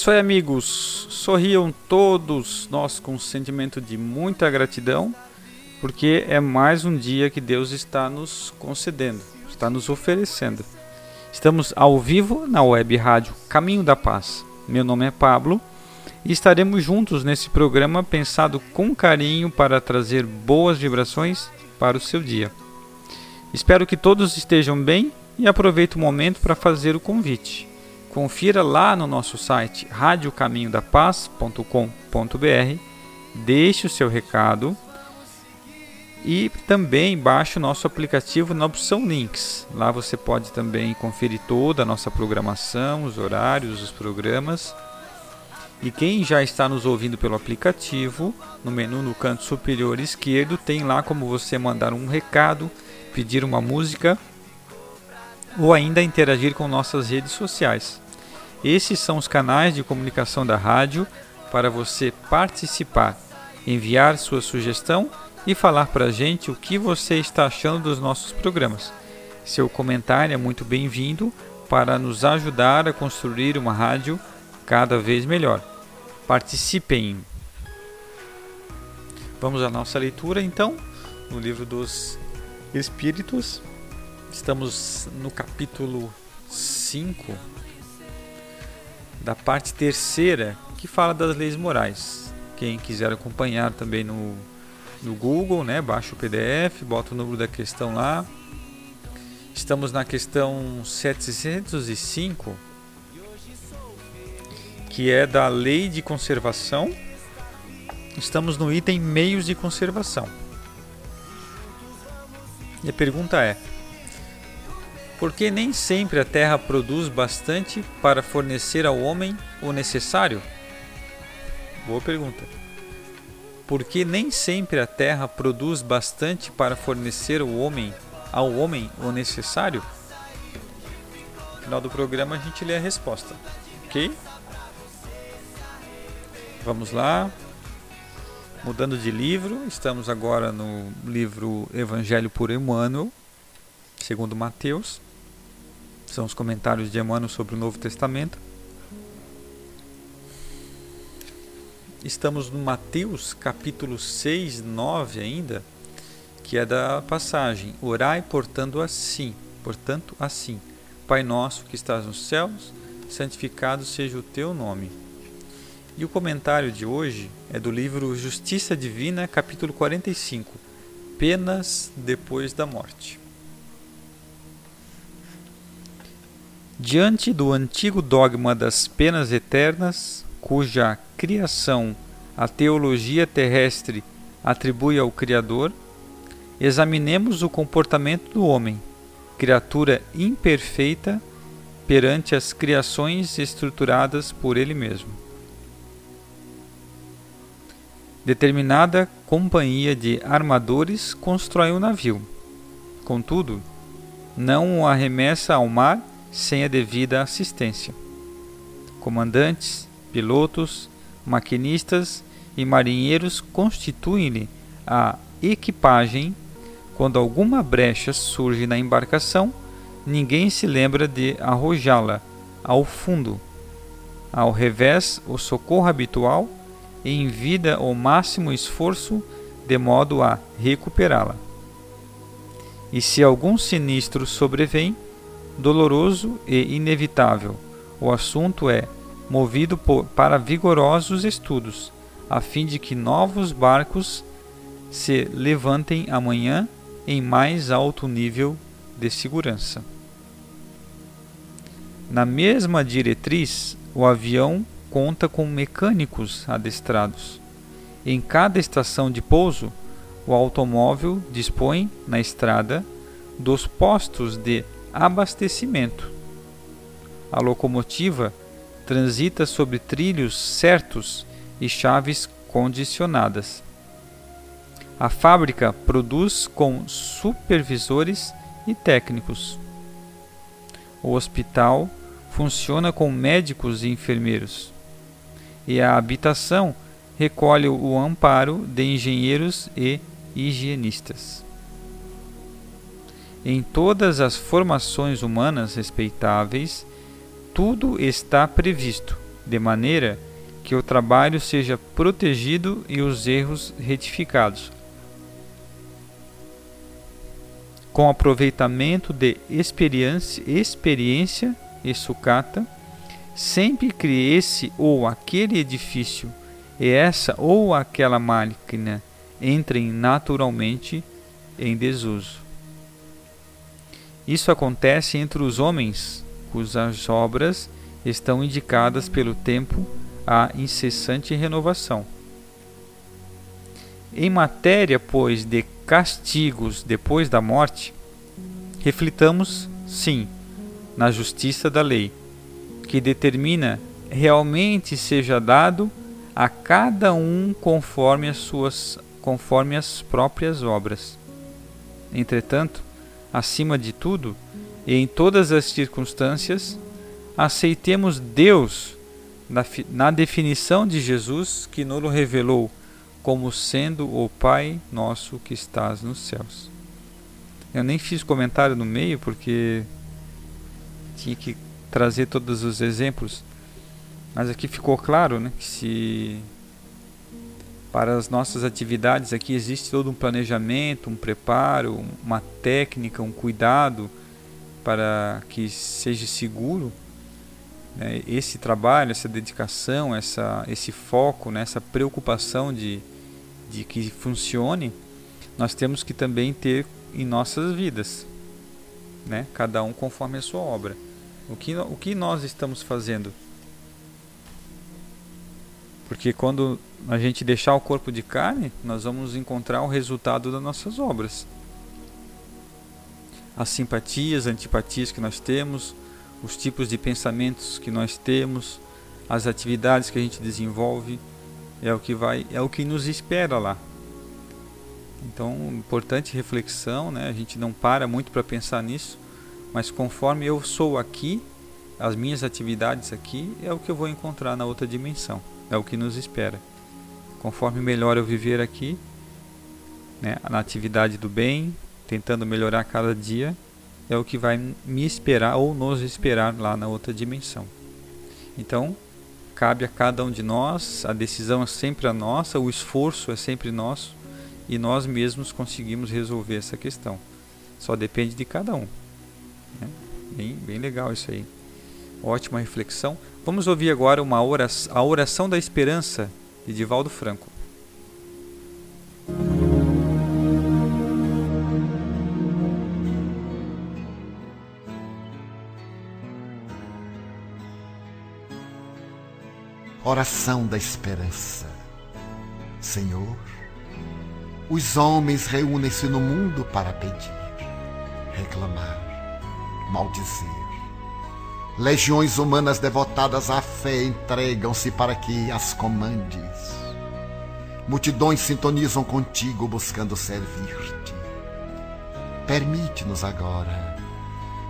Isso aí, amigos. Sorriam todos nós com um sentimento de muita gratidão, porque é mais um dia que Deus está nos concedendo, está nos oferecendo. Estamos ao vivo na web rádio Caminho da Paz. Meu nome é Pablo e estaremos juntos nesse programa pensado com carinho para trazer boas vibrações para o seu dia. Espero que todos estejam bem e aproveite o momento para fazer o convite. Confira lá no nosso site radiocaminhodapaz.com.br, deixe o seu recado e também baixe o nosso aplicativo na opção Links. Lá você pode também conferir toda a nossa programação, os horários, os programas. E quem já está nos ouvindo pelo aplicativo, no menu no canto superior esquerdo, tem lá como você mandar um recado, pedir uma música ou ainda interagir com nossas redes sociais. Esses são os canais de comunicação da rádio para você participar, enviar sua sugestão e falar para a gente o que você está achando dos nossos programas. Seu comentário é muito bem-vindo para nos ajudar a construir uma rádio cada vez melhor. Participem! Vamos à nossa leitura então, no livro dos Espíritos. Estamos no capítulo 5 da parte terceira, que fala das leis morais. Quem quiser acompanhar também no no Google, né? Baixa o PDF, bota o número da questão lá. Estamos na questão 705, que é da Lei de Conservação. Estamos no item Meios de Conservação. E a pergunta é: por que nem sempre a Terra produz bastante para fornecer ao homem o necessário? Boa pergunta porque nem sempre a terra produz bastante para fornecer ao homem, ao homem o necessário? No final do programa a gente lê a resposta, ok? Vamos lá. Mudando de livro, estamos agora no livro Evangelho por Emmanuel, segundo Mateus. São os comentários de Emmanuel sobre o Novo Testamento. estamos no Mateus capítulo 6, 9 ainda, que é da passagem: Orai portando assim, portanto assim. Pai nosso que estás nos céus, santificado seja o teu nome. E o comentário de hoje é do livro Justiça Divina, capítulo 45, Penas depois da morte. Diante do antigo dogma das penas eternas, cuja criação a teologia terrestre atribui ao Criador, examinemos o comportamento do homem, criatura imperfeita perante as criações estruturadas por ele mesmo. Determinada companhia de armadores constrói um navio. Contudo, não o arremessa ao mar sem a devida assistência. Comandantes, pilotos, maquinistas e marinheiros constituem-lhe a equipagem. Quando alguma brecha surge na embarcação, ninguém se lembra de arrojá-la ao fundo. Ao revés, o socorro habitual envida o máximo esforço de modo a recuperá-la. E se algum sinistro sobrevém, doloroso e inevitável, o assunto é movido por, para vigorosos estudos, a fim de que novos barcos se levantem amanhã em mais alto nível de segurança. Na mesma diretriz, o avião conta com mecânicos adestrados. Em cada estação de pouso, o automóvel dispõe, na estrada, dos postos de abastecimento. A locomotiva transita sobre trilhos certos e chaves condicionadas. A fábrica produz com supervisores e técnicos. O hospital funciona com médicos e enfermeiros. E a habitação recolhe o amparo de engenheiros e higienistas. Em todas as formações humanas respeitáveis, tudo está previsto, de maneira que o trabalho seja protegido e os erros retificados. Com aproveitamento de experiência, e sucata, sempre que esse ou aquele edifício e essa ou aquela máquina entrem naturalmente em desuso. Isso acontece entre os homens cujas obras estão indicadas pelo tempo à incessante renovação. Em matéria, pois, de castigos depois da morte, reflitamos, sim, na justiça da lei, que determina realmente seja dado a cada um conforme as suas conforme as próprias obras. Entretanto, acima de tudo e em todas as circunstâncias, aceitemos Deus na, na definição de Jesus que nos revelou como sendo o Pai nosso que estás nos céus. Eu nem fiz comentário no meio porque tinha que trazer todos os exemplos, mas aqui ficou claro né, que se para as nossas atividades aqui existe todo um planejamento, um preparo, uma técnica, um cuidado para que seja seguro né, esse trabalho, essa dedicação, essa, esse foco, né, essa preocupação de, de que funcione, nós temos que também ter em nossas vidas, né, cada um conforme a sua obra. O que, o que nós estamos fazendo? Porque quando a gente deixar o corpo de carne, nós vamos encontrar o resultado das nossas obras. As simpatias, antipatias que nós temos, os tipos de pensamentos que nós temos, as atividades que a gente desenvolve, é o que vai, é o que nos espera lá. Então, importante reflexão, né? A gente não para muito para pensar nisso, mas conforme eu sou aqui, as minhas atividades aqui é o que eu vou encontrar na outra dimensão, é o que nos espera. Conforme melhor eu viver aqui, né, na atividade do bem, tentando melhorar cada dia, é o que vai me esperar ou nos esperar lá na outra dimensão. Então, cabe a cada um de nós, a decisão é sempre a nossa, o esforço é sempre nosso e nós mesmos conseguimos resolver essa questão. Só depende de cada um. Né? Bem, bem legal isso aí. Ótima reflexão. Vamos ouvir agora uma oração, a oração da esperança de Divaldo Franco. Oração da esperança. Senhor, os homens reúnem-se no mundo para pedir, reclamar, maldizer. Legiões humanas devotadas à fé entregam-se para que as comandes. Multidões sintonizam contigo buscando servir-te. Permite-nos agora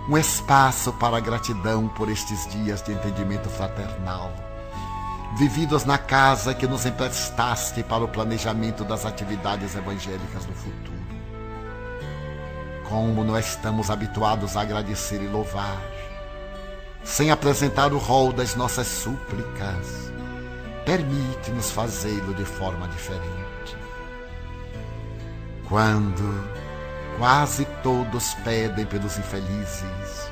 um espaço para a gratidão por estes dias de entendimento fraternal vividos na casa que nos emprestaste para o planejamento das atividades evangélicas do futuro. Como não estamos habituados a agradecer e louvar, sem apresentar o rol das nossas súplicas, permite-nos fazê-lo de forma diferente. Quando quase todos pedem pelos infelizes,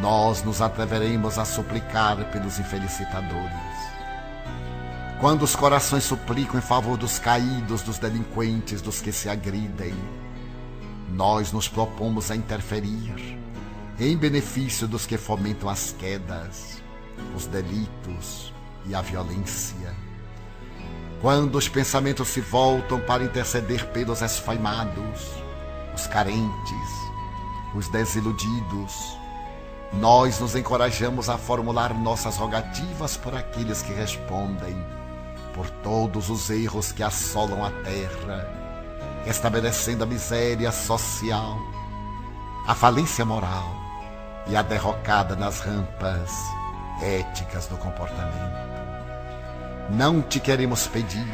nós nos atreveremos a suplicar pelos infelicitadores. Quando os corações suplicam em favor dos caídos, dos delinquentes, dos que se agridem, nós nos propomos a interferir em benefício dos que fomentam as quedas, os delitos e a violência. Quando os pensamentos se voltam para interceder pelos esfaimados, os carentes, os desiludidos, nós nos encorajamos a formular nossas rogativas por aqueles que respondem por todos os erros que assolam a terra, estabelecendo a miséria social, a falência moral e a derrocada nas rampas éticas do comportamento. Não te queremos pedir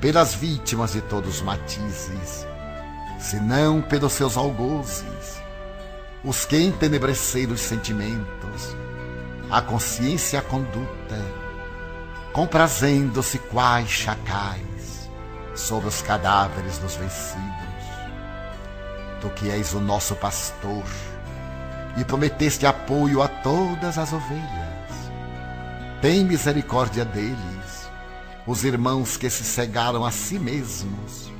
pelas vítimas de todos os matizes, senão pelos seus algozes, os que entenebreceram os sentimentos, a consciência e a conduta, comprazendo-se quais chacais sobre os cadáveres dos vencidos. Tu que és o nosso pastor e prometeste apoio a todas as ovelhas. Tem misericórdia deles, os irmãos que se cegaram a si mesmos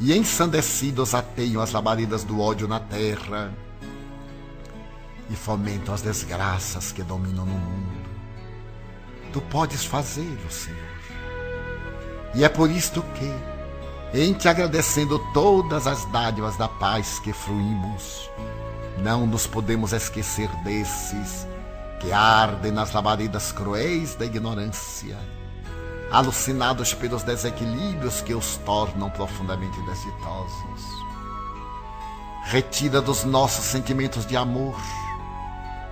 e ensandecidos ateiam as labaredas do ódio na terra e fomentam as desgraças que dominam no mundo. Tu podes fazê-lo, Senhor. E é por isto que, em te agradecendo todas as dádivas da paz que fruímos, não nos podemos esquecer desses que ardem nas labaredas cruéis da ignorância, alucinados pelos desequilíbrios que os tornam profundamente desditosos. Retira dos nossos sentimentos de amor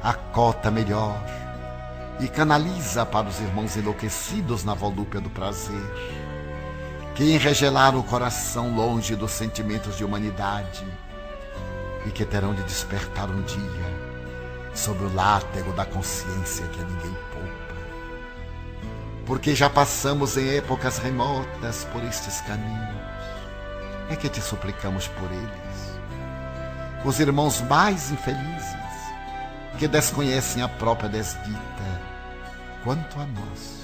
a cota melhor e canaliza para os irmãos enlouquecidos na volúpia do prazer, que enregelaram o coração longe dos sentimentos de humanidade e que terão de despertar um dia sobre o látego da consciência que a ninguém poupa. Porque já passamos em épocas remotas por estes caminhos, é que te suplicamos por eles. Os irmãos mais infelizes, que desconhecem a própria desdita, quanto a nós.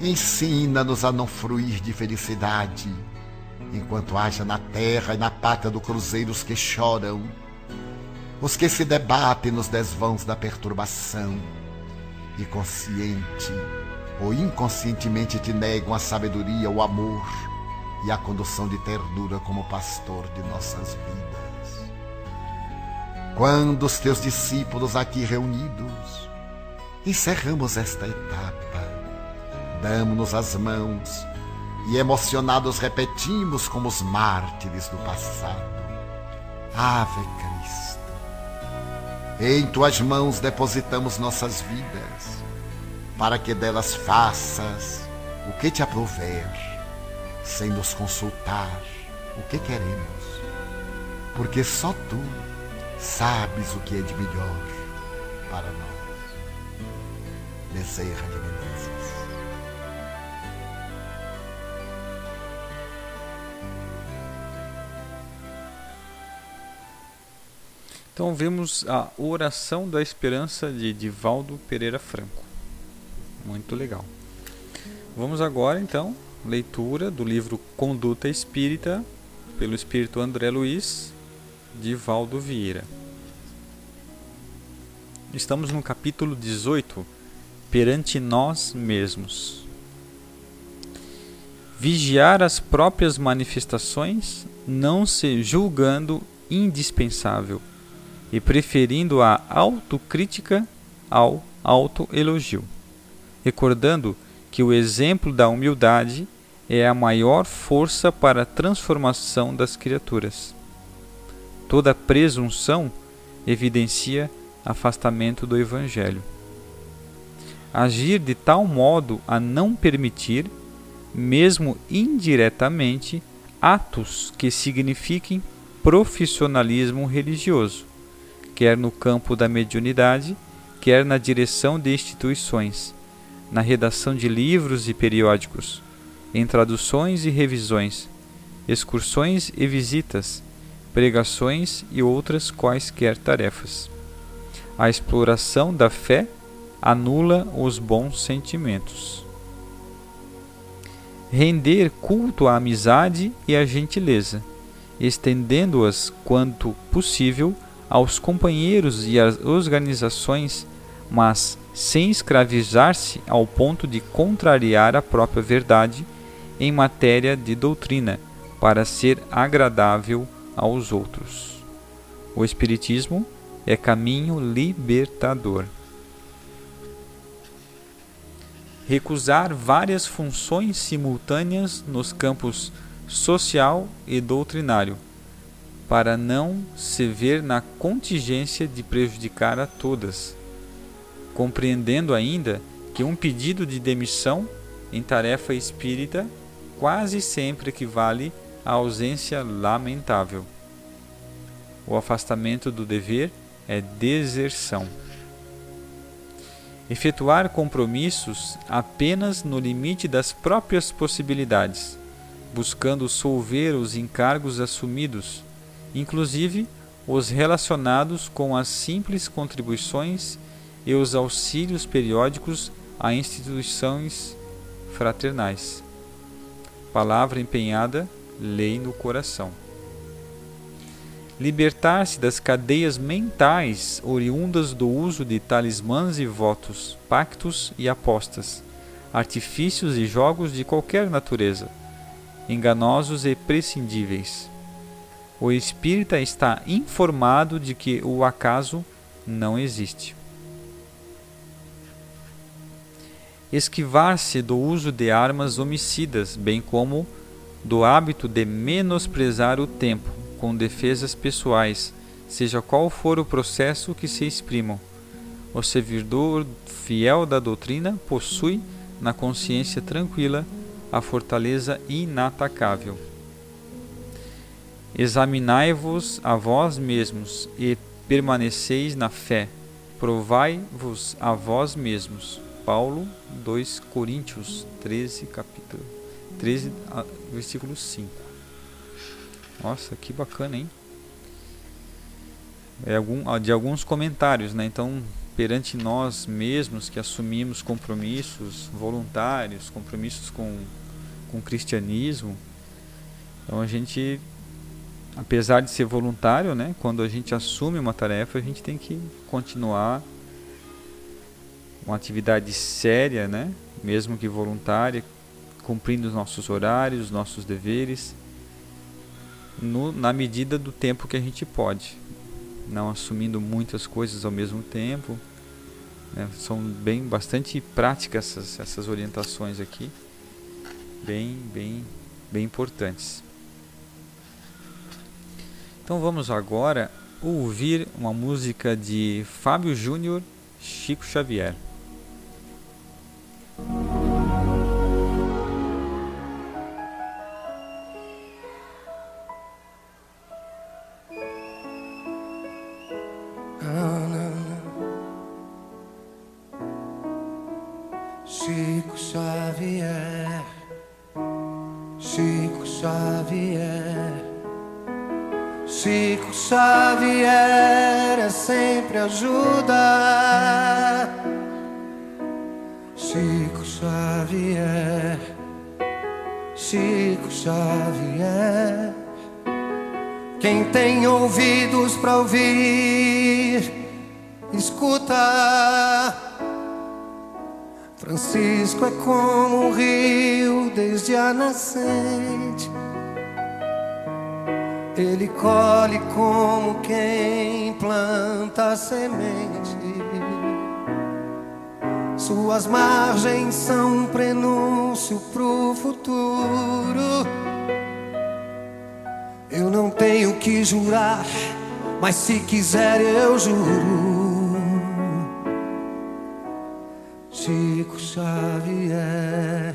Ensina-nos a não fruir de felicidade, enquanto haja na terra e na pátria do cruzeiro os que choram, os que se debatem nos desvãos da perturbação, e consciente ou inconscientemente te negam a sabedoria, o amor e a condução de ternura como pastor de nossas vidas. Quando os teus discípulos aqui reunidos, encerramos esta etapa, damos-nos as mãos e emocionados repetimos como os mártires do passado: Ave Cristo. Em tuas mãos depositamos nossas vidas, para que delas faças o que te aprouver, sem nos consultar o que queremos, porque só tu sabes o que é de melhor para nós. Bezerra de. Então vemos a oração da esperança de Divaldo Pereira Franco. Muito legal. Vamos agora então leitura do livro Conduta Espírita pelo espírito André Luiz Divaldo Vieira. Estamos no capítulo 18, perante nós mesmos. Vigiar as próprias manifestações, não se julgando indispensável e preferindo a autocrítica ao autoelogio, recordando que o exemplo da humildade é a maior força para a transformação das criaturas. Toda presunção evidencia afastamento do Evangelho. agir de tal modo a não permitir, mesmo indiretamente, atos que signifiquem profissionalismo religioso, quer no campo da mediunidade, quer na direção de instituições, na redação de livros e periódicos, em traduções e revisões, excursões e visitas, pregações e outras quaisquer tarefas. A exploração da fé anula os bons sentimentos. Render culto à amizade e à gentileza, estendendo-as quanto possível aos companheiros e às organizações, mas sem escravizar-se ao ponto de contrariar a própria verdade em matéria de doutrina, para ser agradável aos outros. O Espiritismo é caminho libertador. Recusar várias funções simultâneas nos campos social e doutrinário, para não se ver na contingência de prejudicar a todas, compreendendo ainda que um pedido de demissão em tarefa espírita quase sempre equivale à ausência lamentável. O afastamento do dever é deserção. Efetuar compromissos apenas no limite das próprias possibilidades, buscando solver os encargos assumidos, inclusive os relacionados com as simples contribuições e os auxílios periódicos a instituições fraternais. Palavra empenhada, lei no coração libertar-se das cadeias mentais oriundas do uso de talismãs e votos, pactos e apostas, artifícios e jogos de qualquer natureza, enganosos e prescindíveis. O espírita está informado de que o acaso não existe. Esquivar-se do uso de armas homicidas, bem como do hábito de menosprezar o tempo, com defesas pessoais, seja qual for o processo que se exprimam. O servidor fiel da doutrina possui, na consciência tranquila, a fortaleza inatacável. Examinai-vos a vós mesmos e permaneceis na fé. Provai-vos a vós mesmos. Paulo 2 Coríntios 13, capítulo 13, versículo 5. Nossa, que bacana, hein? É algum, de alguns comentários, né? Então, perante nós mesmos que assumimos compromissos voluntários, compromissos com, com o cristianismo, então a gente, apesar de ser voluntário, né? Quando a gente assume uma tarefa, a gente tem que continuar uma atividade séria, né? Mesmo que voluntária, cumprindo os nossos horários, os nossos deveres no, na medida do tempo que a gente pode, não assumindo muitas coisas ao mesmo tempo. Né? São bem bastante práticas essas, essas orientações aqui, bem, bem, bem importantes. Então vamos agora ouvir uma música de Fábio Júnior, Chico Xavier. Ajuda. Chico Xavier, Chico Xavier. Quem tem ouvidos para ouvir, escuta. Francisco é como um rio desde a nascente. Ele colhe como quem planta semente. Suas margens são um prenúncio pro futuro. Eu não tenho que jurar, mas se quiser eu juro. Chico Xavier,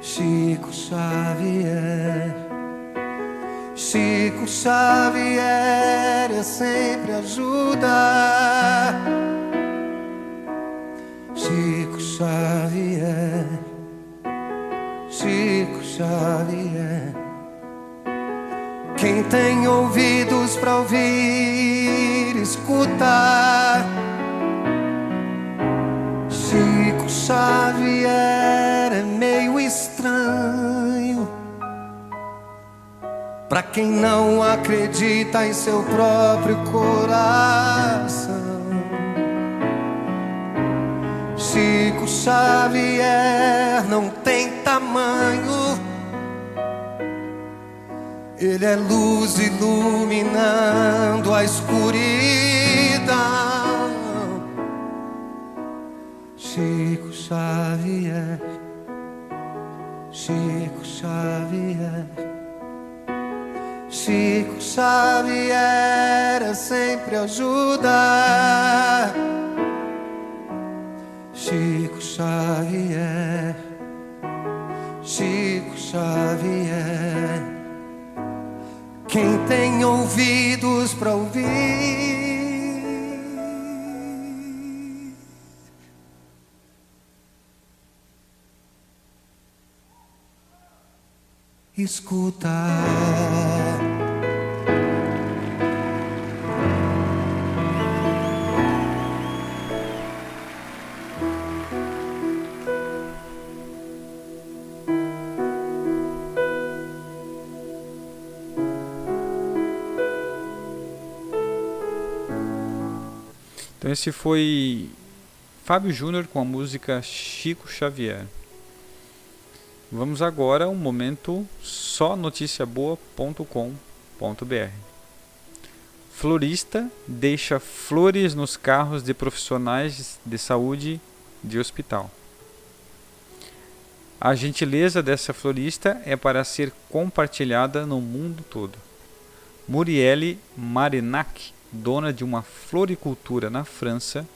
Chico Xavier, Chico Xavier é sempre ajuda. Chico Xavier, Chico Xavier. Quem tem ouvidos para ouvir, Pra quem não acredita em seu próprio coração. Chico Xavier não tem tamanho. Ele é luz iluminando a escuridão. Chico Xavier, Chico Xavier, Chico Xavier é sempre ajuda. Chico Xavier, Chico Xavier. Quem tem ouvidos para ouvir, escuta. Então esse foi Fábio Júnior com a música Chico Xavier. Vamos agora um momento só noticiaboa.com.br. Florista deixa flores nos carros de profissionais de saúde de hospital. A gentileza dessa florista é para ser compartilhada no mundo todo. Murielle Marinac, dona de uma floricultura na França,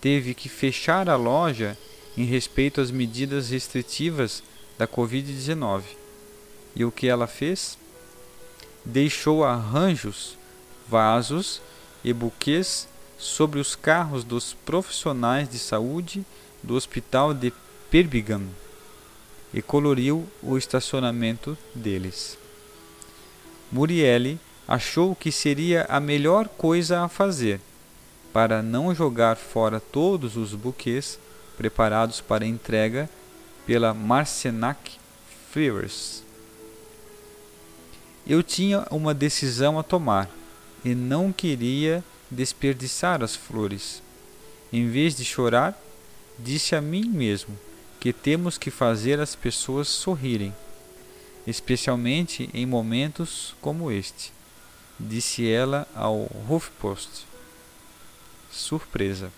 teve que fechar a loja em respeito às medidas restritivas da Covid-19. E o que ela fez? Deixou arranjos, vasos e buquês sobre os carros dos profissionais de saúde do Hospital de Perpignan e coloriu o estacionamento deles. Murielle achou que seria a melhor coisa a fazer para não jogar fora todos os buquês preparados para entrega pela Marcenac Flowers. Eu tinha uma decisão a tomar e não queria desperdiçar as flores. Em vez de chorar, disse a mim mesmo que temos que fazer as pessoas sorrirem, especialmente em momentos como este, disse ela ao HuffPost. Surpresa.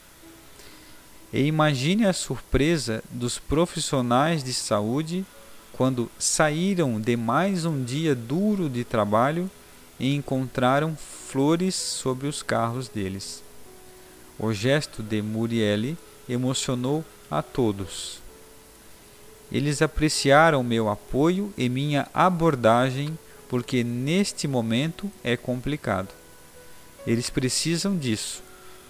E imagine a surpresa dos profissionais de saúde quando saíram de mais um dia duro de trabalho e encontraram flores sobre os carros deles. O gesto de Murielle emocionou a todos. Eles apreciaram meu apoio e minha abordagem porque neste momento é complicado. Eles precisam disso.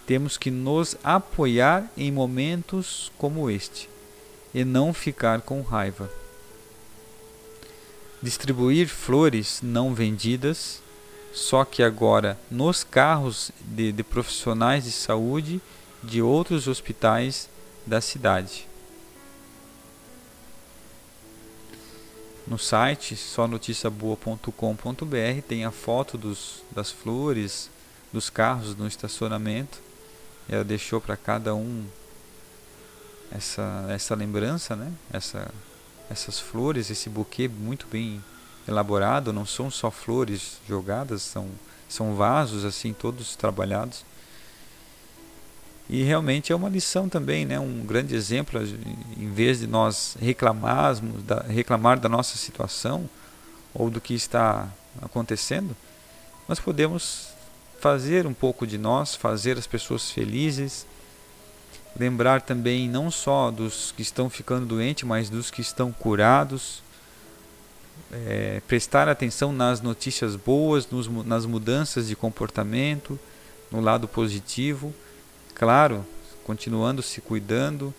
Temos que nos apoiar em momentos como este e não ficar com raiva. Distribuir flores não vendidas, só que agora nos carros de, de profissionais de saúde de outros hospitais da cidade. No site sonoticiaboa.com.br tem a foto dos, das flores, dos carros no estacionamento. Ela deixou para cada um essa, essa lembrança, né? essa, essas flores, esse buquê muito bem elaborado. Não são só flores jogadas, são, são vasos assim todos trabalhados. E realmente é uma lição também, né? um grande exemplo. Em vez de nós reclamarmos, da, reclamar da nossa situação ou do que está acontecendo, nós podemos fazer um pouco de nós, fazer as pessoas felizes lembrar também não só dos que estão ficando doentes, mas dos que estão curados. É, prestar atenção nas notícias boas, nos, nas mudanças de comportamento, no lado positivo. Claro, continuando se cuidando,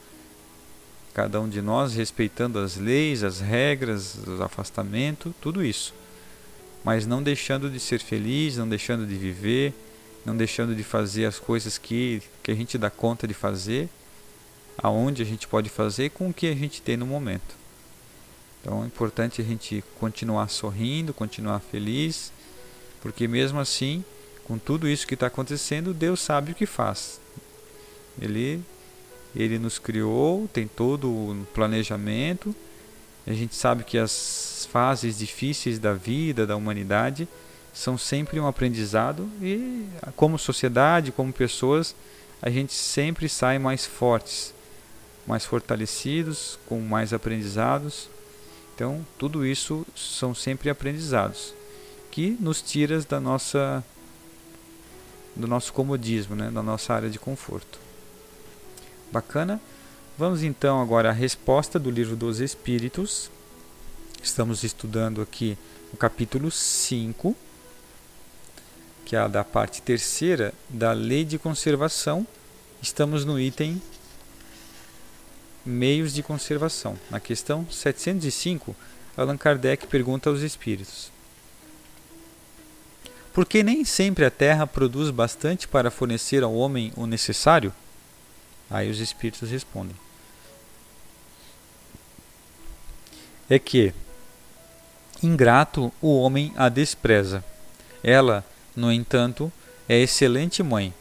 cada um de nós respeitando as leis, as regras, o afastamento, tudo isso. Mas não deixando de ser feliz, não deixando de viver, não deixando de fazer as coisas que, que a gente dá conta de fazer, aonde a gente pode fazer com o que a gente tem no momento. Então é importante a gente continuar sorrindo, continuar feliz, porque mesmo assim, com tudo isso que está acontecendo, Deus sabe o que faz. Ele, ele nos criou, tem todo o planejamento. A gente sabe que as fases difíceis da vida, da humanidade, são sempre um aprendizado e como sociedade, como pessoas, a gente sempre sai mais fortes, mais fortalecidos, com mais aprendizados. Então, tudo isso são sempre aprendizados que nos tira da nossa do nosso comodismo, né, da nossa área de conforto. Bacana? Vamos então agora à resposta do livro dos Espíritos. Estamos estudando aqui o capítulo 5 que é a da parte terceira da Lei de Conservação, estamos no item Meios de Conservação. Na questão 705, Allan Kardec pergunta aos espíritos: Por que nem sempre a terra produz bastante para fornecer ao homem o necessário? Aí os espíritos respondem: É que, ingrato, o homem a despreza. Ela no entanto, é excelente mãe.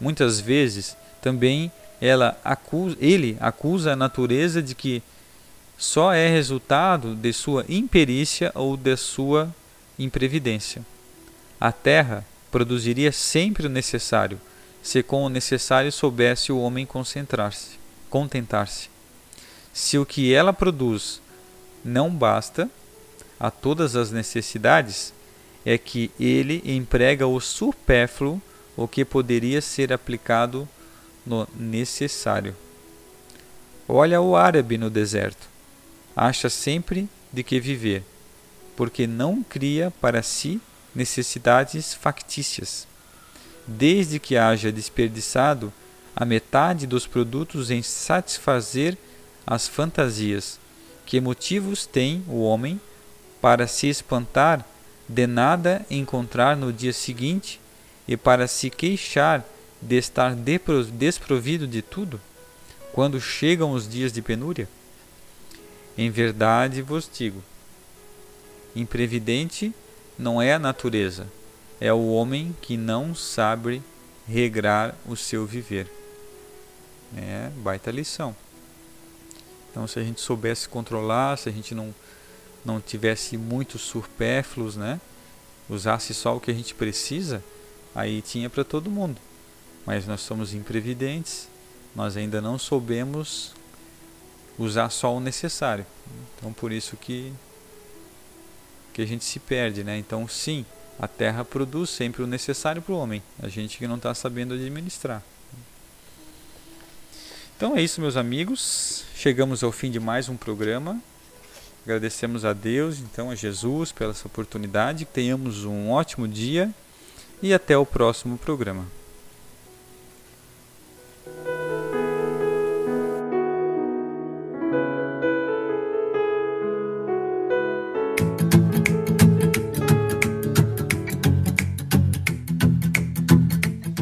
Muitas vezes também ela acusa, ele acusa a natureza de que só é resultado de sua imperícia ou de sua imprevidência. A terra produziria sempre o necessário, se com o necessário soubesse o homem concentrar-se, contentar-se. Se o que ela produz não basta a todas as necessidades, é que ele emprega o supérfluo, o que poderia ser aplicado no necessário. Olha o árabe no deserto. Acha sempre de que viver, porque não cria para si necessidades factícias. Desde que haja desperdiçado a metade dos produtos em satisfazer as fantasias, que motivos tem o homem para se espantar de nada encontrar no dia seguinte e para se queixar de estar desprovido de tudo, quando chegam os dias de penúria? Em verdade vos digo: imprevidente não é a natureza, é o homem que não sabe regrar o seu viver. É baita lição. Então, se a gente soubesse controlar, se a gente não não tivesse muitos supérfluos, né? Usasse só o que a gente precisa, aí tinha para todo mundo. Mas nós somos imprevidentes, nós ainda não soubemos usar só o necessário. Então por isso que que a gente se perde, né? Então sim, a terra produz sempre o necessário para o homem. A gente que não está sabendo administrar. Então é isso, meus amigos. Chegamos ao fim de mais um programa. Agradecemos a Deus, então a Jesus pela essa oportunidade. Tenhamos um ótimo dia e até o próximo programa.